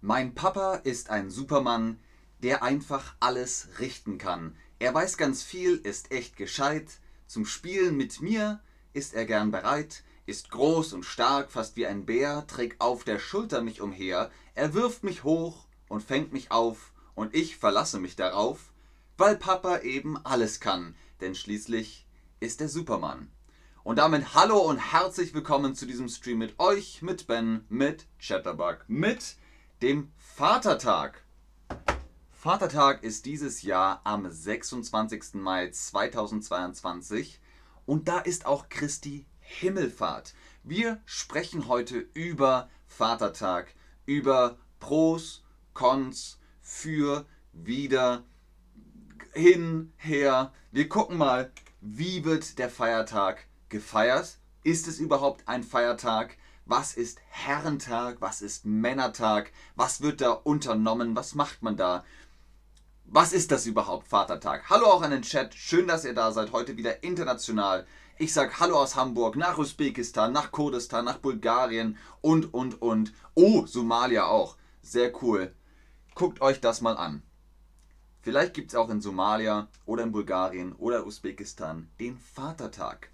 Mein Papa ist ein Supermann, der einfach alles richten kann. Er weiß ganz viel, ist echt gescheit. Zum Spielen mit mir ist er gern bereit, ist groß und stark, fast wie ein Bär, trägt auf der Schulter mich umher. Er wirft mich hoch und fängt mich auf, und ich verlasse mich darauf, weil Papa eben alles kann, denn schließlich ist er Superman. Und damit hallo und herzlich willkommen zu diesem Stream mit euch, mit Ben, mit Chatterbug, mit dem Vatertag. Vatertag ist dieses Jahr am 26. Mai 2022 und da ist auch Christi Himmelfahrt. Wir sprechen heute über Vatertag, über Pros, Cons, für, wieder, hin, her. Wir gucken mal, wie wird der Feiertag gefeiert? Ist es überhaupt ein Feiertag? Was ist Herrentag? Was ist Männertag? Was wird da unternommen? Was macht man da? Was ist das überhaupt, Vatertag? Hallo auch an den Chat. Schön, dass ihr da seid. Heute wieder international. Ich sag Hallo aus Hamburg, nach Usbekistan, nach Kurdistan, nach Bulgarien und, und, und. Oh, Somalia auch. Sehr cool. Guckt euch das mal an. Vielleicht gibt es auch in Somalia oder in Bulgarien oder Usbekistan den Vatertag.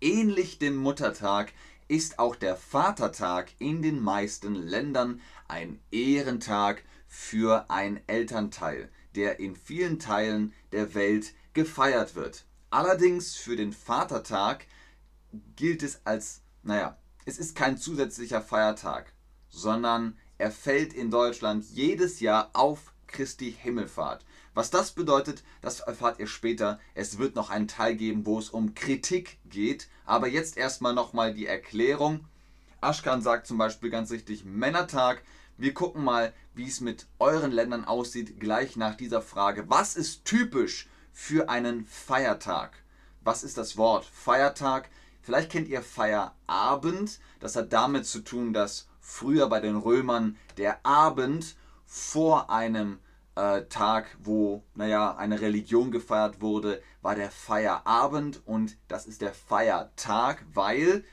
Ähnlich dem Muttertag ist auch der Vatertag in den meisten Ländern ein Ehrentag für ein Elternteil, der in vielen Teilen der Welt gefeiert wird. Allerdings für den Vatertag gilt es als, naja, es ist kein zusätzlicher Feiertag, sondern er fällt in Deutschland jedes Jahr auf Christi Himmelfahrt. Was das bedeutet, das erfahrt ihr später. Es wird noch einen Teil geben, wo es um Kritik geht. Aber jetzt erstmal nochmal die Erklärung. Aschkan sagt zum Beispiel ganz richtig Männertag. Wir gucken mal, wie es mit euren Ländern aussieht, gleich nach dieser Frage. Was ist typisch für einen Feiertag? Was ist das Wort Feiertag? Vielleicht kennt ihr Feierabend. Das hat damit zu tun, dass früher bei den Römern der Abend vor einem äh, Tag, wo, naja, eine Religion gefeiert wurde, war der Feierabend und das ist der Feiertag, weil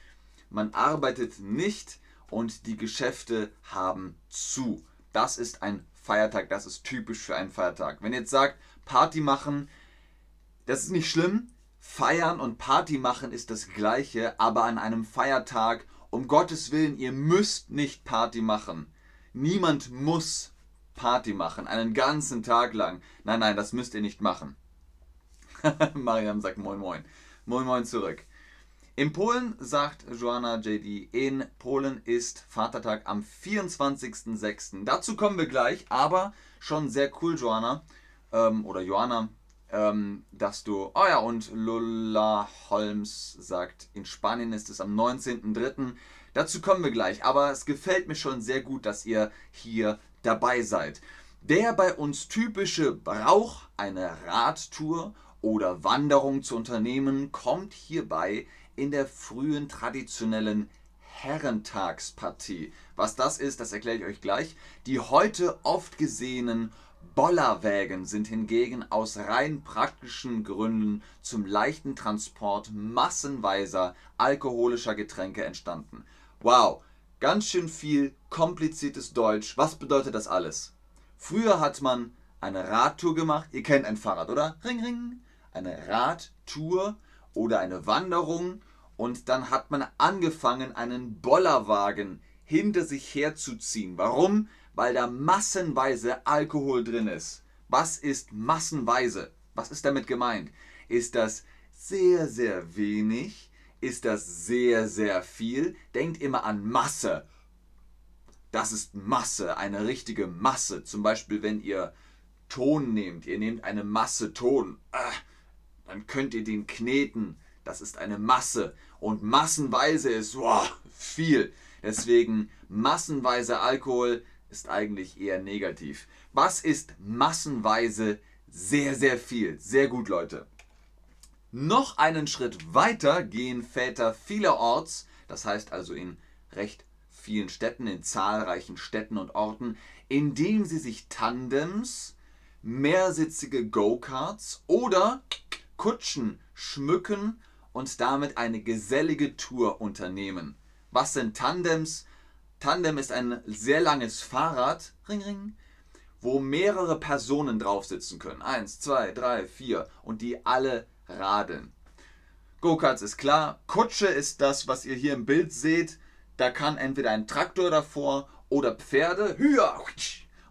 man arbeitet nicht und die Geschäfte haben zu. Das ist ein Feiertag, das ist typisch für einen Feiertag. Wenn ihr jetzt sagt, Party machen, das ist nicht schlimm. Feiern und Party machen ist das gleiche, aber an einem Feiertag, um Gottes Willen, ihr müsst nicht Party machen. Niemand muss Party machen, einen ganzen Tag lang. Nein, nein, das müsst ihr nicht machen. Mariam sagt Moin Moin. Moin Moin zurück. In Polen sagt Joanna JD, in Polen ist Vatertag am 24.06. Dazu kommen wir gleich, aber schon sehr cool, Joanna, ähm, oder Joanna, ähm, dass du, oh ja, und Lola Holmes sagt, in Spanien ist es am 19.03. Dazu kommen wir gleich, aber es gefällt mir schon sehr gut, dass ihr hier dabei seid. Der bei uns typische Brauch, eine Radtour oder Wanderung zu unternehmen, kommt hierbei in der frühen traditionellen Herrentagspartie. Was das ist, das erkläre ich euch gleich. Die heute oft gesehenen Bollerwägen sind hingegen aus rein praktischen Gründen zum leichten Transport massenweiser alkoholischer Getränke entstanden. Wow, ganz schön viel kompliziertes Deutsch. Was bedeutet das alles? Früher hat man eine Radtour gemacht. Ihr kennt ein Fahrrad, oder? Ring, ring. Eine Radtour oder eine Wanderung. Und dann hat man angefangen, einen Bollerwagen hinter sich herzuziehen. Warum? Weil da massenweise Alkohol drin ist. Was ist massenweise? Was ist damit gemeint? Ist das sehr, sehr wenig? Ist das sehr, sehr viel. Denkt immer an Masse. Das ist Masse, eine richtige Masse. Zum Beispiel, wenn ihr Ton nehmt, ihr nehmt eine Masse Ton, äh, dann könnt ihr den kneten. Das ist eine Masse. Und massenweise ist wow, viel. Deswegen massenweise Alkohol ist eigentlich eher negativ. Was ist massenweise sehr, sehr viel? Sehr gut, Leute. Noch einen Schritt weiter gehen Väter vielerorts, das heißt also in recht vielen Städten, in zahlreichen Städten und Orten, indem sie sich Tandems, mehrsitzige Go-Karts oder Kutschen schmücken und damit eine gesellige Tour unternehmen. Was sind Tandems? Tandem ist ein sehr langes Fahrrad, ring, ring, wo mehrere Personen drauf sitzen können. Eins, zwei, drei, vier und die alle radeln. Go-Karts ist klar. Kutsche ist das, was ihr hier im Bild seht. Da kann entweder ein Traktor davor oder Pferde.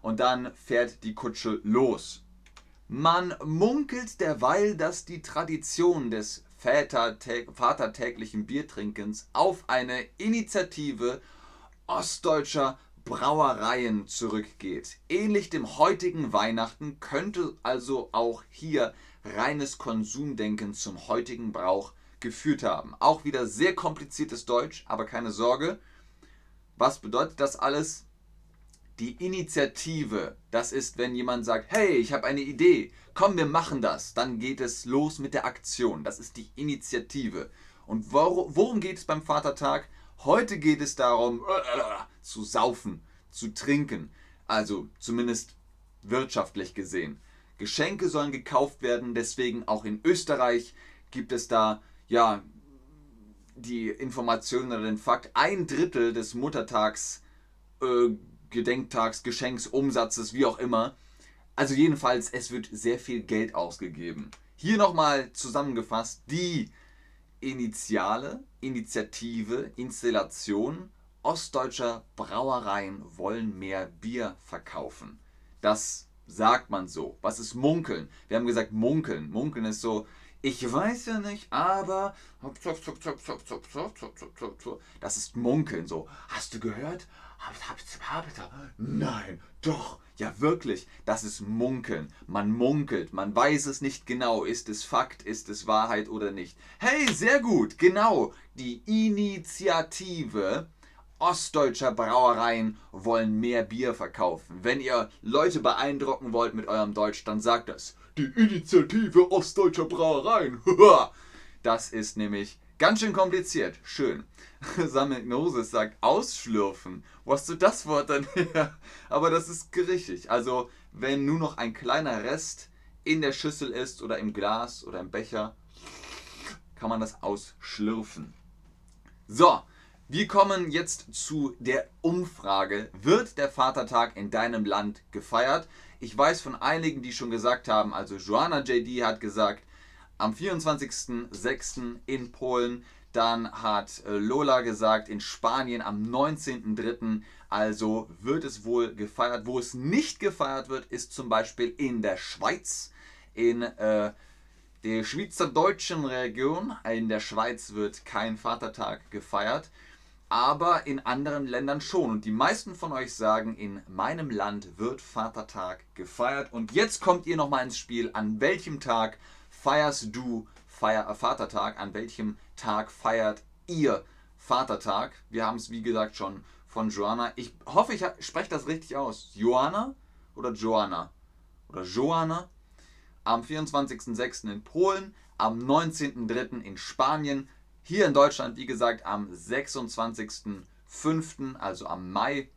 Und dann fährt die Kutsche los. Man munkelt derweil, dass die Tradition des vatertäglichen Biertrinkens auf eine Initiative ostdeutscher Brauereien zurückgeht. Ähnlich dem heutigen Weihnachten könnte also auch hier reines Konsumdenken zum heutigen Brauch geführt haben. Auch wieder sehr kompliziertes Deutsch, aber keine Sorge. Was bedeutet das alles? Die Initiative, das ist, wenn jemand sagt, hey, ich habe eine Idee, komm, wir machen das. Dann geht es los mit der Aktion. Das ist die Initiative. Und worum geht es beim Vatertag? Heute geht es darum, zu saufen, zu trinken. Also zumindest wirtschaftlich gesehen. Geschenke sollen gekauft werden, deswegen auch in Österreich gibt es da ja die Information oder den Fakt, ein Drittel des Muttertags, äh, Gedenktags, Geschenksumsatzes, wie auch immer. Also jedenfalls, es wird sehr viel Geld ausgegeben. Hier nochmal zusammengefasst, die Initiale, Initiative, Installation ostdeutscher Brauereien wollen mehr Bier verkaufen. Das sagt man so. Was ist Munkeln? Wir haben gesagt Munkeln. Munkeln ist so, ich weiß ja nicht, aber das ist Munkeln so. Hast du gehört? Nein, doch, ja wirklich, das ist Munkeln. Man munkelt, man weiß es nicht genau, ist es Fakt, ist es Wahrheit oder nicht. Hey, sehr gut, genau, die Initiative ostdeutscher Brauereien wollen mehr Bier verkaufen. Wenn ihr Leute beeindrucken wollt mit eurem Deutsch, dann sagt das. Die Initiative ostdeutscher Brauereien. das ist nämlich ganz schön kompliziert. Schön. Samignosis sagt ausschlürfen. Wo hast du das Wort dann her? Aber das ist richtig. Also, wenn nur noch ein kleiner Rest in der Schüssel ist oder im Glas oder im Becher, kann man das ausschlürfen. So, wir kommen jetzt zu der Umfrage. Wird der Vatertag in deinem Land gefeiert? Ich weiß von einigen, die schon gesagt haben, also Joanna JD hat gesagt, am 24.06. in Polen, dann hat äh, Lola gesagt, in Spanien am 19.03. Also wird es wohl gefeiert. Wo es nicht gefeiert wird, ist zum Beispiel in der Schweiz, in äh, der schweizerdeutschen Region. In der Schweiz wird kein Vatertag gefeiert aber in anderen Ländern schon. Und die meisten von euch sagen, in meinem Land wird Vatertag gefeiert. Und jetzt kommt ihr nochmal ins Spiel. An welchem Tag feierst du Feier, äh, Vatertag? An welchem Tag feiert ihr Vatertag? Wir haben es, wie gesagt, schon von Joanna. Ich hoffe, ich spreche das richtig aus. Joanna oder Joanna? Oder Joanna? Am 24.06. in Polen, am 19.03. in Spanien, hier in Deutschland, wie gesagt, am 26.05., also am Mai.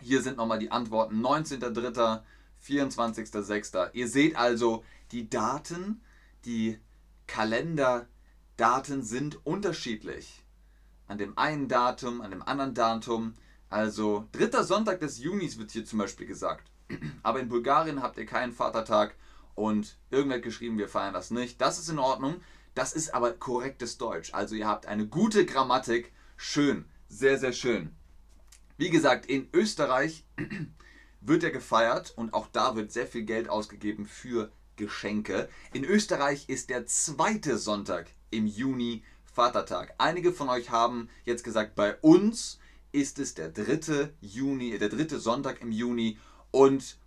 Hier sind nochmal die Antworten 19.03., 24.06. Ihr seht also, die Daten, die Kalenderdaten sind unterschiedlich. An dem einen Datum, an dem anderen Datum. Also dritter Sonntag des Junis wird hier zum Beispiel gesagt. Aber in Bulgarien habt ihr keinen Vatertag und irgendwer hat geschrieben, wir feiern das nicht. Das ist in Ordnung. Das ist aber korrektes Deutsch. Also ihr habt eine gute Grammatik. Schön, sehr, sehr schön. Wie gesagt, in Österreich wird er gefeiert und auch da wird sehr viel Geld ausgegeben für Geschenke. In Österreich ist der zweite Sonntag im Juni Vatertag. Einige von euch haben jetzt gesagt, bei uns ist es der dritte Juni, der dritte Sonntag im Juni und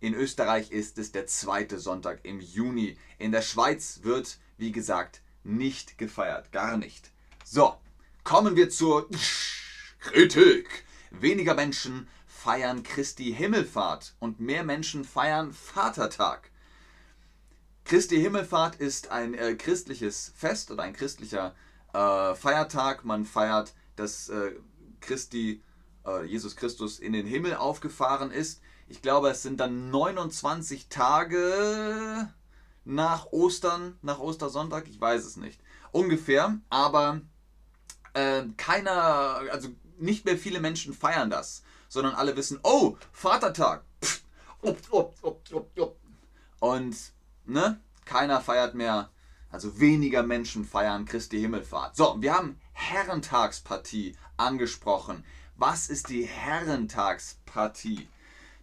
in Österreich ist es der zweite Sonntag im Juni. In der Schweiz wird wie gesagt, nicht gefeiert. Gar nicht. So, kommen wir zur Kritik. Weniger Menschen feiern Christi Himmelfahrt und mehr Menschen feiern Vatertag. Christi Himmelfahrt ist ein äh, christliches Fest oder ein christlicher äh, Feiertag. Man feiert, dass äh, Christi, äh, Jesus Christus in den Himmel aufgefahren ist. Ich glaube, es sind dann 29 Tage nach Ostern, nach Ostersonntag, ich weiß es nicht. Ungefähr, aber äh, keiner, also nicht mehr viele Menschen feiern das, sondern alle wissen, oh, Vatertag. Und ne, keiner feiert mehr, also weniger Menschen feiern Christi Himmelfahrt. So, wir haben Herrentagspartie angesprochen. Was ist die Herrentagspartie?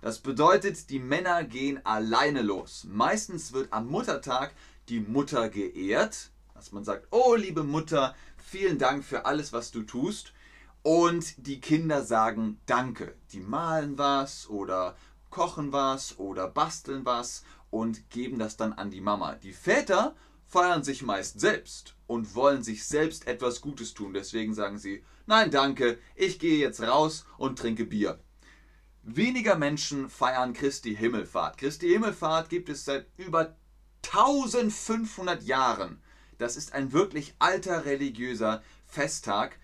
Das bedeutet, die Männer gehen alleine los. Meistens wird am Muttertag die Mutter geehrt, dass man sagt, oh liebe Mutter, vielen Dank für alles, was du tust. Und die Kinder sagen Danke. Die malen was oder kochen was oder basteln was und geben das dann an die Mama. Die Väter feiern sich meist selbst und wollen sich selbst etwas Gutes tun. Deswegen sagen sie, nein danke, ich gehe jetzt raus und trinke Bier. Weniger Menschen feiern Christi Himmelfahrt. Christi Himmelfahrt gibt es seit über 1500 Jahren. Das ist ein wirklich alter religiöser Festtag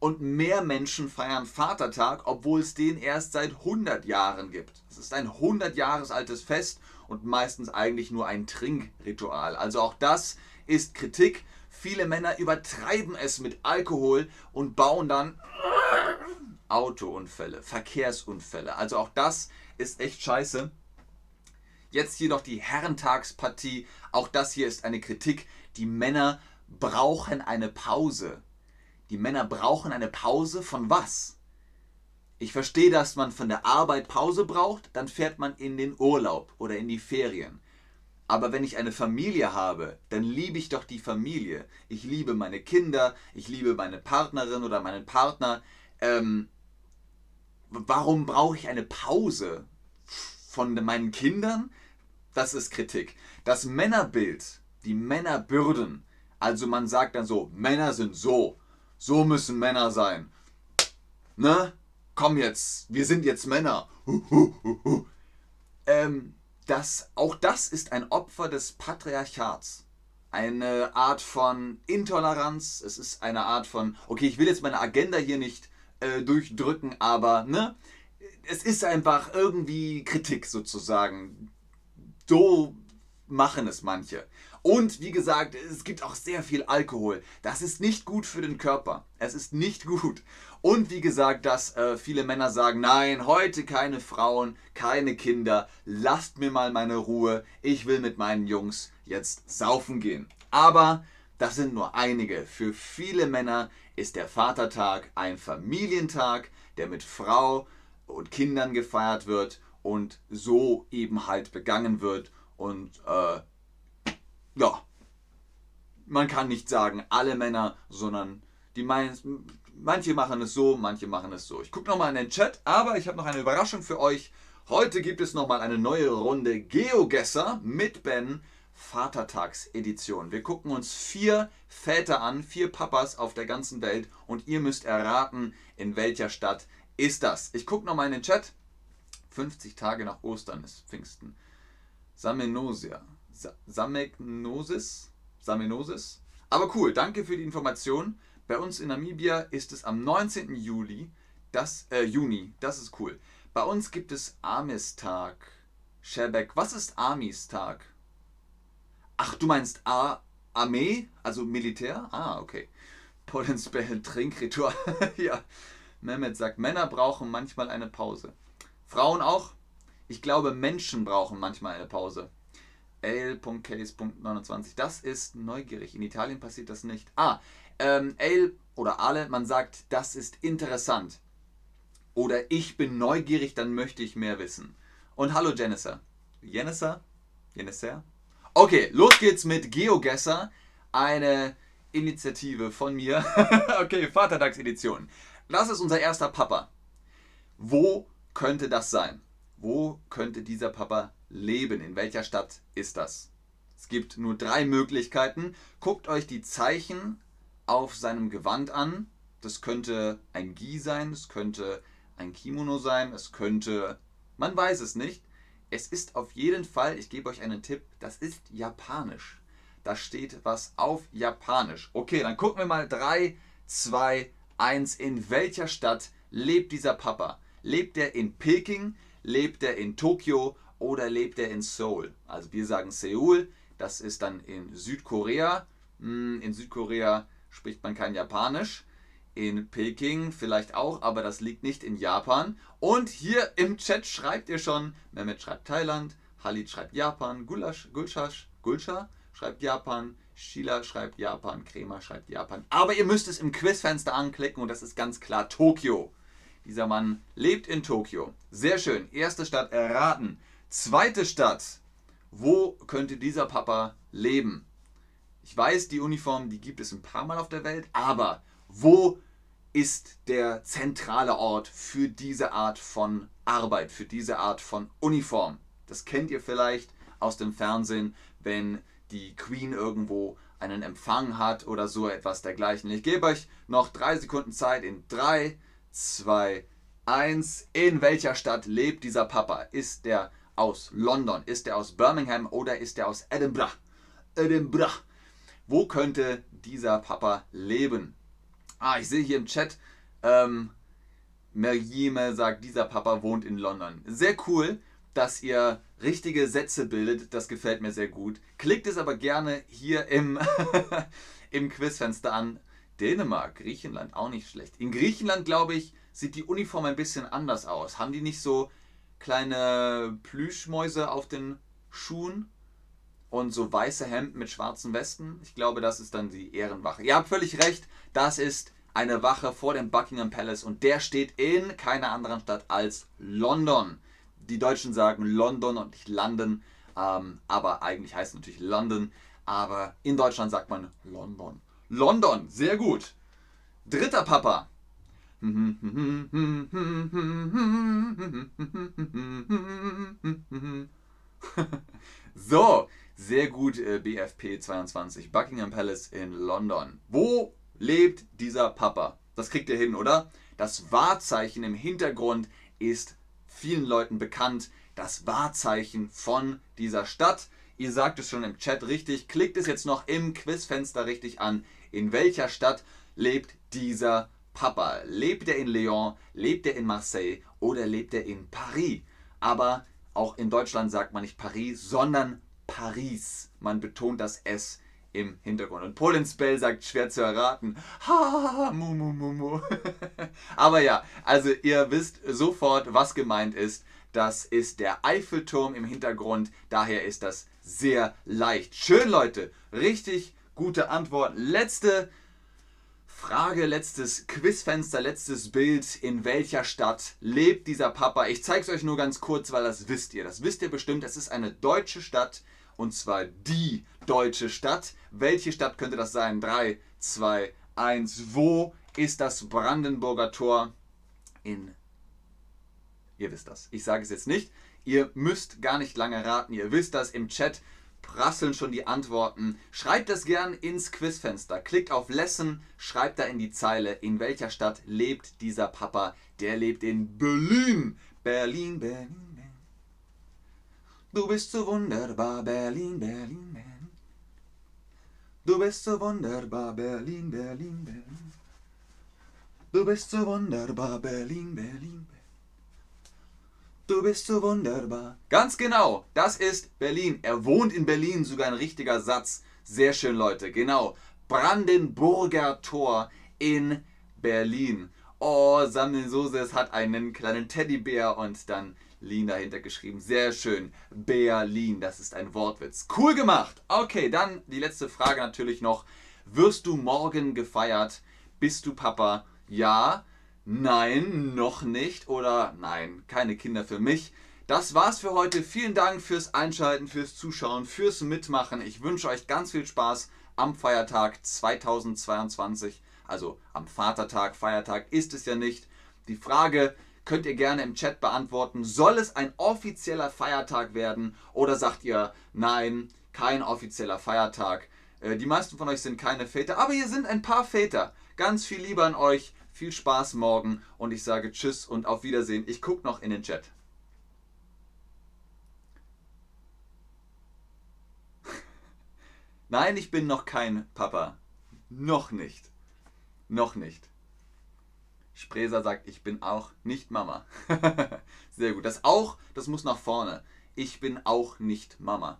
und mehr Menschen feiern Vatertag, obwohl es den erst seit 100 Jahren gibt. Es ist ein 100 Jahres altes Fest und meistens eigentlich nur ein Trinkritual. Also auch das ist Kritik. Viele Männer übertreiben es mit Alkohol und bauen dann Autounfälle, Verkehrsunfälle. Also auch das ist echt scheiße. Jetzt hier noch die Herrentagspartie. Auch das hier ist eine Kritik. Die Männer brauchen eine Pause. Die Männer brauchen eine Pause von was? Ich verstehe, dass man von der Arbeit Pause braucht, dann fährt man in den Urlaub oder in die Ferien. Aber wenn ich eine Familie habe, dann liebe ich doch die Familie. Ich liebe meine Kinder, ich liebe meine Partnerin oder meinen Partner. Ähm, warum brauche ich eine Pause von meinen Kindern? Das ist Kritik. Das Männerbild, die Männerbürden, also man sagt dann so, Männer sind so, so müssen Männer sein. Ne? Komm jetzt, wir sind jetzt Männer. ähm, das, auch das ist ein Opfer des Patriarchats. Eine Art von Intoleranz. Es ist eine Art von, okay, ich will jetzt meine Agenda hier nicht äh, durchdrücken, aber ne, es ist einfach irgendwie Kritik sozusagen. So machen es manche. Und wie gesagt, es gibt auch sehr viel Alkohol. Das ist nicht gut für den Körper. Es ist nicht gut. Und wie gesagt, dass äh, viele Männer sagen, nein, heute keine Frauen, keine Kinder, lasst mir mal meine Ruhe. Ich will mit meinen Jungs jetzt saufen gehen. Aber das sind nur einige. Für viele Männer ist der Vatertag ein Familientag, der mit Frau und Kindern gefeiert wird und so eben halt begangen wird. Und äh, ja, man kann nicht sagen alle Männer, sondern die meisten, manche machen es so, manche machen es so. Ich gucke nochmal in den Chat, aber ich habe noch eine Überraschung für euch. Heute gibt es nochmal eine neue Runde Geogesser mit Ben. Vatertagsedition. Wir gucken uns vier Väter an, vier Papas auf der ganzen Welt und ihr müsst erraten, in welcher Stadt ist das. Ich gucke nochmal in den Chat. 50 Tage nach Ostern ist Pfingsten. Samenosia. Samegnosis. Samenosis. Aber cool, danke für die Information. Bei uns in Namibia ist es am 19. Juli, das, äh, Juni. Das ist cool. Bei uns gibt es Amistag. Sherbeck. Was ist Amistag? Ach, du meinst A Armee, also Militär? Ah, okay. Potenziell Trinkritual. ja. Mehmet sagt, Männer brauchen manchmal eine Pause. Frauen auch? Ich glaube, Menschen brauchen manchmal eine Pause. Ale.case.29. Das ist neugierig. In Italien passiert das nicht. Ah, ähm, Ale oder Ale, man sagt, das ist interessant. Oder ich bin neugierig, dann möchte ich mehr wissen. Und hallo Jennifer. Jennifer? Jennifer? Okay, los geht's mit GeoGesser. Eine Initiative von mir. okay, Vatertagsedition. Das ist unser erster Papa. Wo könnte das sein? Wo könnte dieser Papa leben? In welcher Stadt ist das? Es gibt nur drei Möglichkeiten. Guckt euch die Zeichen auf seinem Gewand an. Das könnte ein Gi sein, es könnte ein Kimono sein, es könnte, man weiß es nicht. Es ist auf jeden Fall, ich gebe euch einen Tipp, das ist japanisch. Da steht was auf japanisch. Okay, dann gucken wir mal 3, 2, 1. In welcher Stadt lebt dieser Papa? Lebt er in Peking? Lebt er in Tokio oder lebt er in Seoul? Also wir sagen Seoul, das ist dann in Südkorea. Hm, in Südkorea spricht man kein Japanisch. In Peking vielleicht auch, aber das liegt nicht in Japan. Und hier im Chat schreibt ihr schon, Mehmet schreibt Thailand, Halit schreibt Japan, Gulasch, Gulschasch, Gulscha schreibt Japan, Sheila schreibt Japan, Krema schreibt Japan. Aber ihr müsst es im Quizfenster anklicken und das ist ganz klar Tokio. Dieser Mann lebt in Tokio. Sehr schön. Erste Stadt erraten. Zweite Stadt. Wo könnte dieser Papa leben? Ich weiß, die Uniform, die gibt es ein paar Mal auf der Welt, aber wo ist der zentrale Ort für diese Art von Arbeit, für diese Art von Uniform? Das kennt ihr vielleicht aus dem Fernsehen, wenn die Queen irgendwo einen Empfang hat oder so etwas dergleichen. Ich gebe euch noch drei Sekunden Zeit in 3, 2, 1. In welcher Stadt lebt dieser Papa? Ist der aus London? Ist der aus Birmingham oder ist der aus Edinburgh? Edinburgh. Wo könnte dieser Papa leben? Ah, ich sehe hier im Chat, ähm, Merjime sagt, dieser Papa wohnt in London. Sehr cool, dass ihr richtige Sätze bildet. Das gefällt mir sehr gut. Klickt es aber gerne hier im, im Quizfenster an. Dänemark, Griechenland, auch nicht schlecht. In Griechenland, glaube ich, sieht die Uniform ein bisschen anders aus. Haben die nicht so kleine Plüschmäuse auf den Schuhen? Und so weiße Hemden mit schwarzen Westen. Ich glaube, das ist dann die Ehrenwache. Ihr habt völlig recht, das ist eine Wache vor dem Buckingham Palace und der steht in keiner anderen Stadt als London. Die Deutschen sagen London und nicht London, ähm, aber eigentlich heißt es natürlich London. Aber in Deutschland sagt man London. London, sehr gut. Dritter Papa. so, sehr gut, äh, BFP 22. Buckingham Palace in London. Wo lebt dieser Papa? Das kriegt ihr hin, oder? Das Wahrzeichen im Hintergrund ist vielen Leuten bekannt. Das Wahrzeichen von dieser Stadt. Ihr sagt es schon im Chat richtig. Klickt es jetzt noch im Quizfenster richtig an. In welcher Stadt lebt dieser Papa? Lebt er in Lyon? Lebt er in Marseille? Oder lebt er in Paris? Aber auch in Deutschland sagt man nicht Paris, sondern Paris. Man betont das S im Hintergrund. Und Polens Bell sagt, schwer zu erraten. Ha, mu, mu, mu, mu. Aber ja, also ihr wisst sofort, was gemeint ist. Das ist der Eiffelturm im Hintergrund. Daher ist das sehr leicht. Schön, Leute. Richtig gute Antwort. Letzte Frage, letztes Quizfenster, letztes Bild. In welcher Stadt lebt dieser Papa? Ich zeige es euch nur ganz kurz, weil das wisst ihr. Das wisst ihr bestimmt. Es ist eine deutsche Stadt und zwar die deutsche Stadt. Welche Stadt könnte das sein? 3, 2, 1. Wo ist das Brandenburger Tor? In. Ihr wisst das. Ich sage es jetzt nicht. Ihr müsst gar nicht lange raten. Ihr wisst das im Chat prasseln schon die Antworten. Schreibt das gern ins Quizfenster. Klickt auf Lesson, schreibt da in die Zeile, in welcher Stadt lebt dieser Papa. Der lebt in Berlin. Berlin, Berlin. Du bist so wunderbar, Berlin, Berlin, Berlin. Du bist so wunderbar, Berlin, Berlin, Berlin. Du bist so wunderbar, Berlin, Berlin, Berlin. Du bist so wunderbar. Ganz genau, das ist Berlin. Er wohnt in Berlin, sogar ein richtiger Satz. Sehr schön, Leute. Genau. Brandenburger Tor in Berlin. Oh, Samuel Soses hat einen kleinen Teddybär und dann Lean dahinter geschrieben. Sehr schön. Berlin, das ist ein Wortwitz. Cool gemacht. Okay, dann die letzte Frage natürlich noch. Wirst du morgen gefeiert? Bist du Papa? Ja, nein, noch nicht oder nein, keine Kinder für mich. Das war's für heute. Vielen Dank fürs Einschalten, fürs Zuschauen, fürs Mitmachen. Ich wünsche euch ganz viel Spaß am Feiertag 2022. Also am Vatertag, Feiertag ist es ja nicht. Die Frage, könnt ihr gerne im Chat beantworten. Soll es ein offizieller Feiertag werden oder sagt ihr, nein, kein offizieller Feiertag? Äh, die meisten von euch sind keine Väter, aber hier sind ein paar Väter. Ganz viel Liebe an euch, viel Spaß morgen und ich sage Tschüss und auf Wiedersehen. Ich gucke noch in den Chat. Nein, ich bin noch kein Papa. Noch nicht. Noch nicht. Spreser sagt, ich bin auch nicht Mama. Sehr gut. Das auch, das muss nach vorne. Ich bin auch nicht Mama.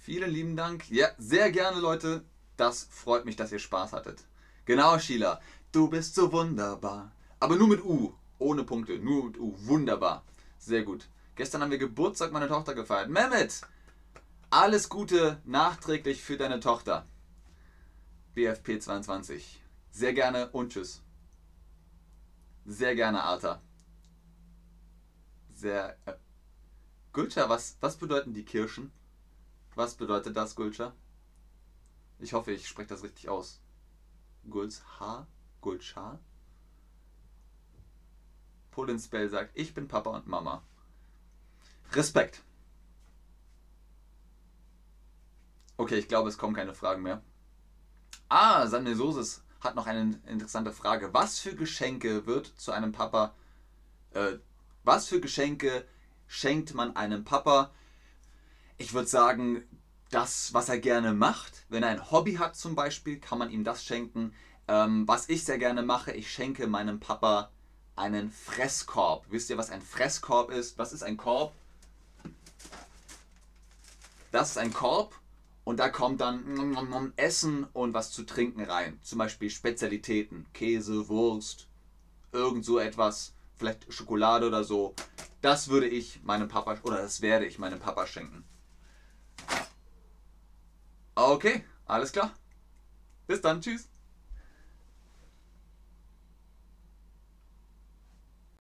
Vielen lieben Dank. Ja, sehr gerne, Leute. Das freut mich, dass ihr Spaß hattet. Genau, Sheila. Du bist so wunderbar. Aber nur mit U. Ohne Punkte. Nur mit U. Wunderbar. Sehr gut. Gestern haben wir Geburtstag meiner Tochter gefeiert. Mehmet! Alles Gute nachträglich für deine Tochter. BFP22. Sehr gerne und tschüss. Sehr gerne, Alter. Sehr. Äh, Gulcha, was, was bedeuten die Kirschen? Was bedeutet das, Gulcha? Ich hoffe, ich spreche das richtig aus. Gulcha? Polin Spell sagt, ich bin Papa und Mama. Respekt. Okay, ich glaube, es kommen keine Fragen mehr. Ah, Samuel Sosis hat noch eine interessante Frage. Was für Geschenke wird zu einem Papa, äh, was für Geschenke schenkt man einem Papa? Ich würde sagen, das, was er gerne macht. Wenn er ein Hobby hat zum Beispiel, kann man ihm das schenken. Ähm, was ich sehr gerne mache, ich schenke meinem Papa einen Fresskorb. Wisst ihr, was ein Fresskorb ist? Was ist ein Korb? Das ist ein Korb und da kommt dann Essen und was zu trinken rein. Zum Beispiel Spezialitäten, Käse, Wurst, irgend so etwas, vielleicht Schokolade oder so. Das würde ich meinem Papa oder das werde ich meinem Papa schenken. Okay, alles klar. Bis dann, tschüss.